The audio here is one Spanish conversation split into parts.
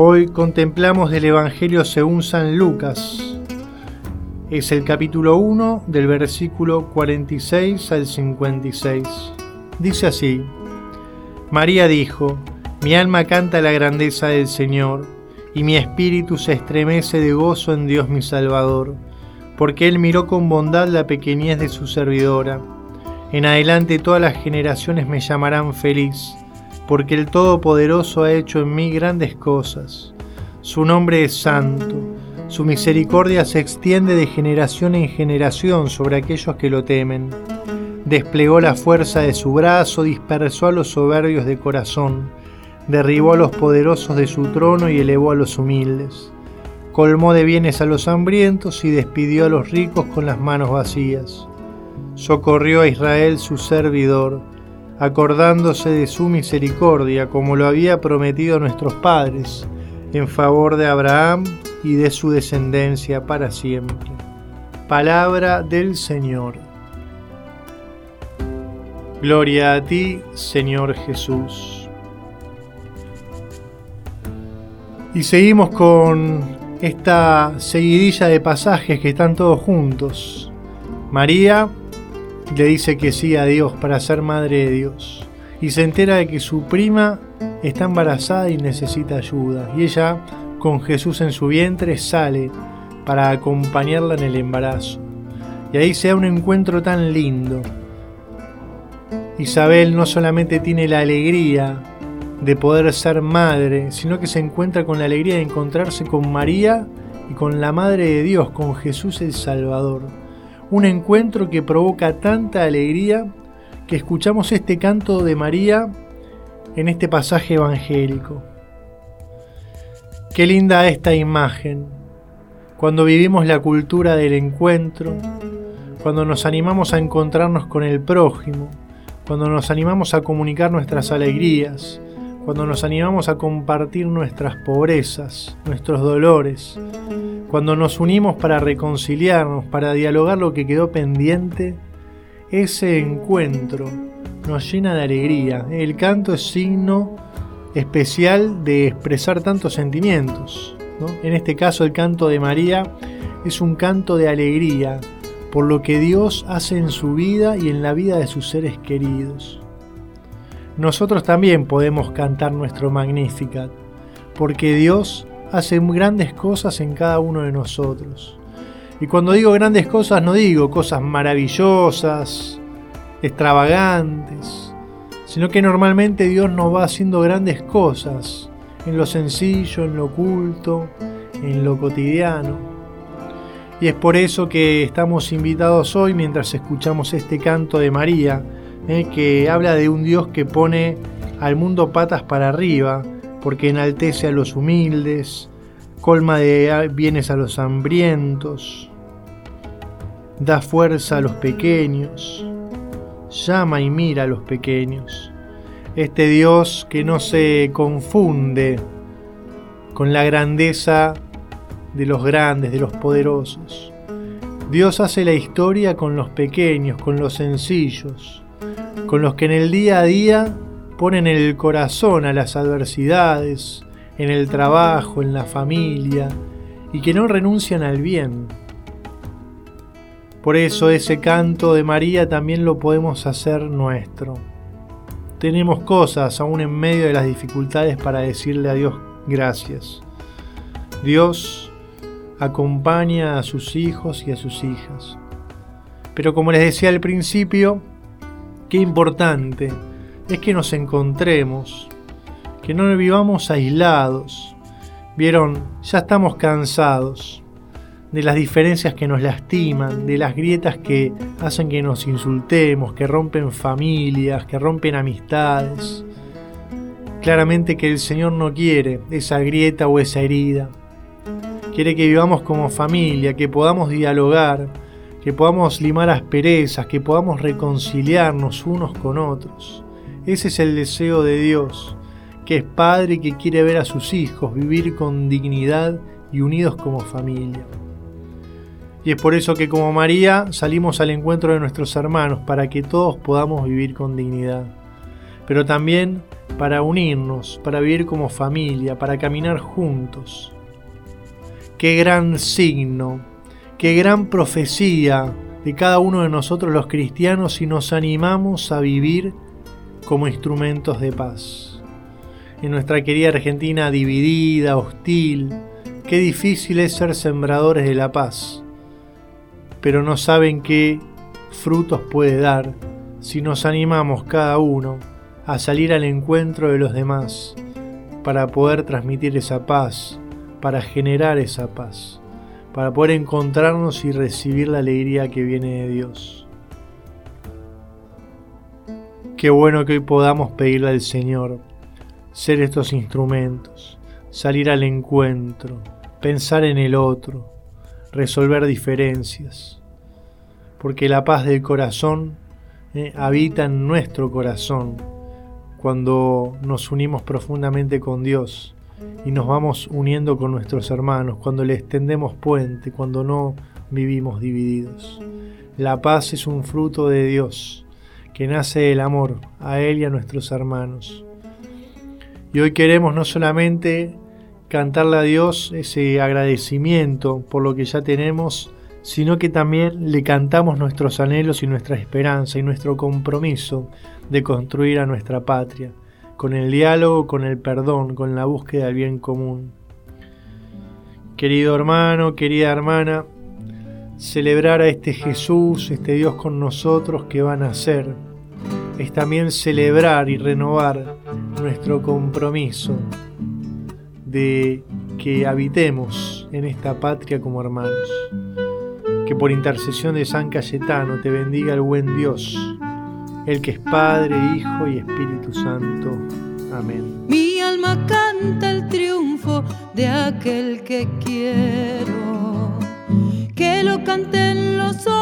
Hoy contemplamos el Evangelio según San Lucas. Es el capítulo 1 del versículo 46 al 56. Dice así, María dijo, mi alma canta la grandeza del Señor, y mi espíritu se estremece de gozo en Dios mi Salvador, porque Él miró con bondad la pequeñez de su servidora. En adelante todas las generaciones me llamarán feliz porque el Todopoderoso ha hecho en mí grandes cosas. Su nombre es santo, su misericordia se extiende de generación en generación sobre aquellos que lo temen. Desplegó la fuerza de su brazo, dispersó a los soberbios de corazón, derribó a los poderosos de su trono y elevó a los humildes. Colmó de bienes a los hambrientos y despidió a los ricos con las manos vacías. Socorrió a Israel su servidor acordándose de su misericordia, como lo había prometido a nuestros padres, en favor de Abraham y de su descendencia para siempre. Palabra del Señor. Gloria a ti, Señor Jesús. Y seguimos con esta seguidilla de pasajes que están todos juntos. María le dice que sí a Dios para ser madre de Dios. Y se entera de que su prima está embarazada y necesita ayuda. Y ella, con Jesús en su vientre, sale para acompañarla en el embarazo. Y ahí se da un encuentro tan lindo. Isabel no solamente tiene la alegría de poder ser madre, sino que se encuentra con la alegría de encontrarse con María y con la Madre de Dios, con Jesús el Salvador un encuentro que provoca tanta alegría que escuchamos este canto de María en este pasaje evangélico. Qué linda esta imagen, cuando vivimos la cultura del encuentro, cuando nos animamos a encontrarnos con el prójimo, cuando nos animamos a comunicar nuestras alegrías, cuando nos animamos a compartir nuestras pobrezas, nuestros dolores, cuando nos unimos para reconciliarnos, para dialogar lo que quedó pendiente, ese encuentro nos llena de alegría. El canto es signo especial de expresar tantos sentimientos. En este caso el canto de María es un canto de alegría por lo que Dios hace en su vida y en la vida de sus seres queridos nosotros también podemos cantar nuestro Magnificat, porque Dios hace grandes cosas en cada uno de nosotros. Y cuando digo grandes cosas no digo cosas maravillosas, extravagantes, sino que normalmente Dios nos va haciendo grandes cosas en lo sencillo, en lo oculto, en lo cotidiano. Y es por eso que estamos invitados hoy, mientras escuchamos este canto de María, eh, que habla de un Dios que pone al mundo patas para arriba, porque enaltece a los humildes, colma de bienes a los hambrientos, da fuerza a los pequeños, llama y mira a los pequeños. Este Dios que no se confunde con la grandeza de los grandes, de los poderosos. Dios hace la historia con los pequeños, con los sencillos con los que en el día a día ponen el corazón a las adversidades, en el trabajo, en la familia, y que no renuncian al bien. Por eso ese canto de María también lo podemos hacer nuestro. Tenemos cosas aún en medio de las dificultades para decirle a Dios gracias. Dios acompaña a sus hijos y a sus hijas. Pero como les decía al principio, Qué importante es que nos encontremos, que no vivamos aislados. Vieron, ya estamos cansados de las diferencias que nos lastiman, de las grietas que hacen que nos insultemos, que rompen familias, que rompen amistades. Claramente que el Señor no quiere esa grieta o esa herida. quiere que vivamos como familia, que podamos dialogar, que podamos limar asperezas, que podamos reconciliarnos unos con otros. Ese es el deseo de Dios, que es Padre y que quiere ver a sus hijos vivir con dignidad y unidos como familia. Y es por eso que como María salimos al encuentro de nuestros hermanos para que todos podamos vivir con dignidad, pero también para unirnos, para vivir como familia, para caminar juntos. Qué gran signo, qué gran profecía de cada uno de nosotros los cristianos si nos animamos a vivir como instrumentos de paz. En nuestra querida Argentina dividida, hostil, qué difícil es ser sembradores de la paz pero no saben qué frutos puede dar si nos animamos cada uno a salir al encuentro de los demás para poder transmitir esa paz, para generar esa paz, para poder encontrarnos y recibir la alegría que viene de Dios. Qué bueno que hoy podamos pedirle al Señor ser estos instrumentos, salir al encuentro, pensar en el otro, resolver diferencias, porque la paz del corazón eh, habita en nuestro corazón cuando nos unimos profundamente con Dios y nos vamos uniendo con nuestros hermanos, cuando le extendemos puente, cuando no vivimos divididos. La paz es un fruto de Dios que nace del amor a Él y a nuestros hermanos. Y hoy queremos no solamente cantarle a Dios ese agradecimiento por lo que ya tenemos, sino que también le cantamos nuestros anhelos y nuestra esperanza y nuestro compromiso de construir a nuestra patria, con el diálogo, con el perdón, con la búsqueda del bien común. Querido hermano, querida hermana, celebrar a este Jesús, este Dios con nosotros que va a nacer, es también celebrar y renovar nuestro compromiso de que habitemos en esta patria como hermanos. Que por intercesión de San Cayetano te bendiga el buen Dios, el que es Padre, Hijo y Espíritu Santo. Amén. Mi alma canta el triunfo de aquel que quiero, que lo canten los hombres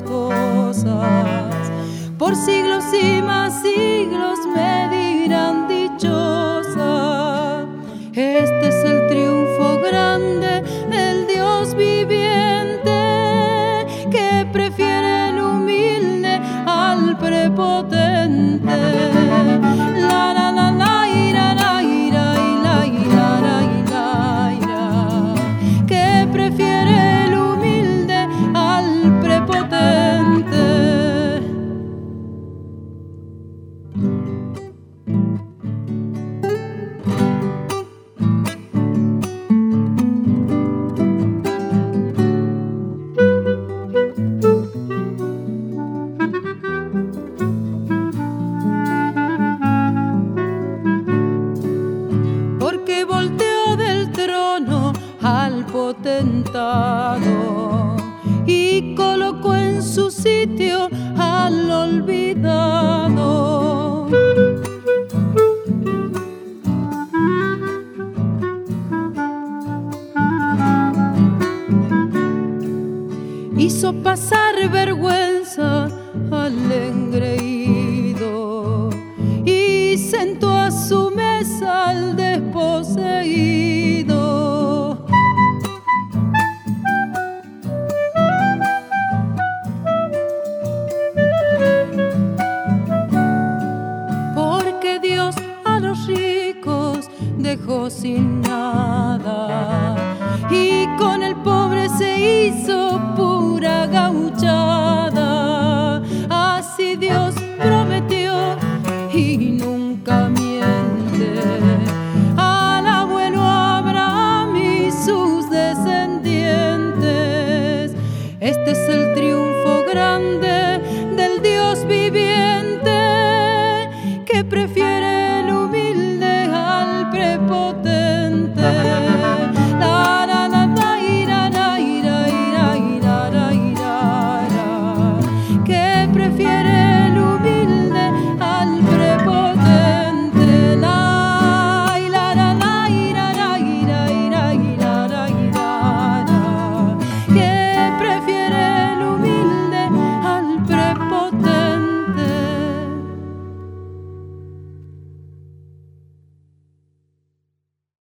cosas. Por siglos y más siglos tentado y colocó en su sitio al olvidado. Hizo pasar los ricos dejó sin nada y con el pobre se hizo pura gauchada. Así Dios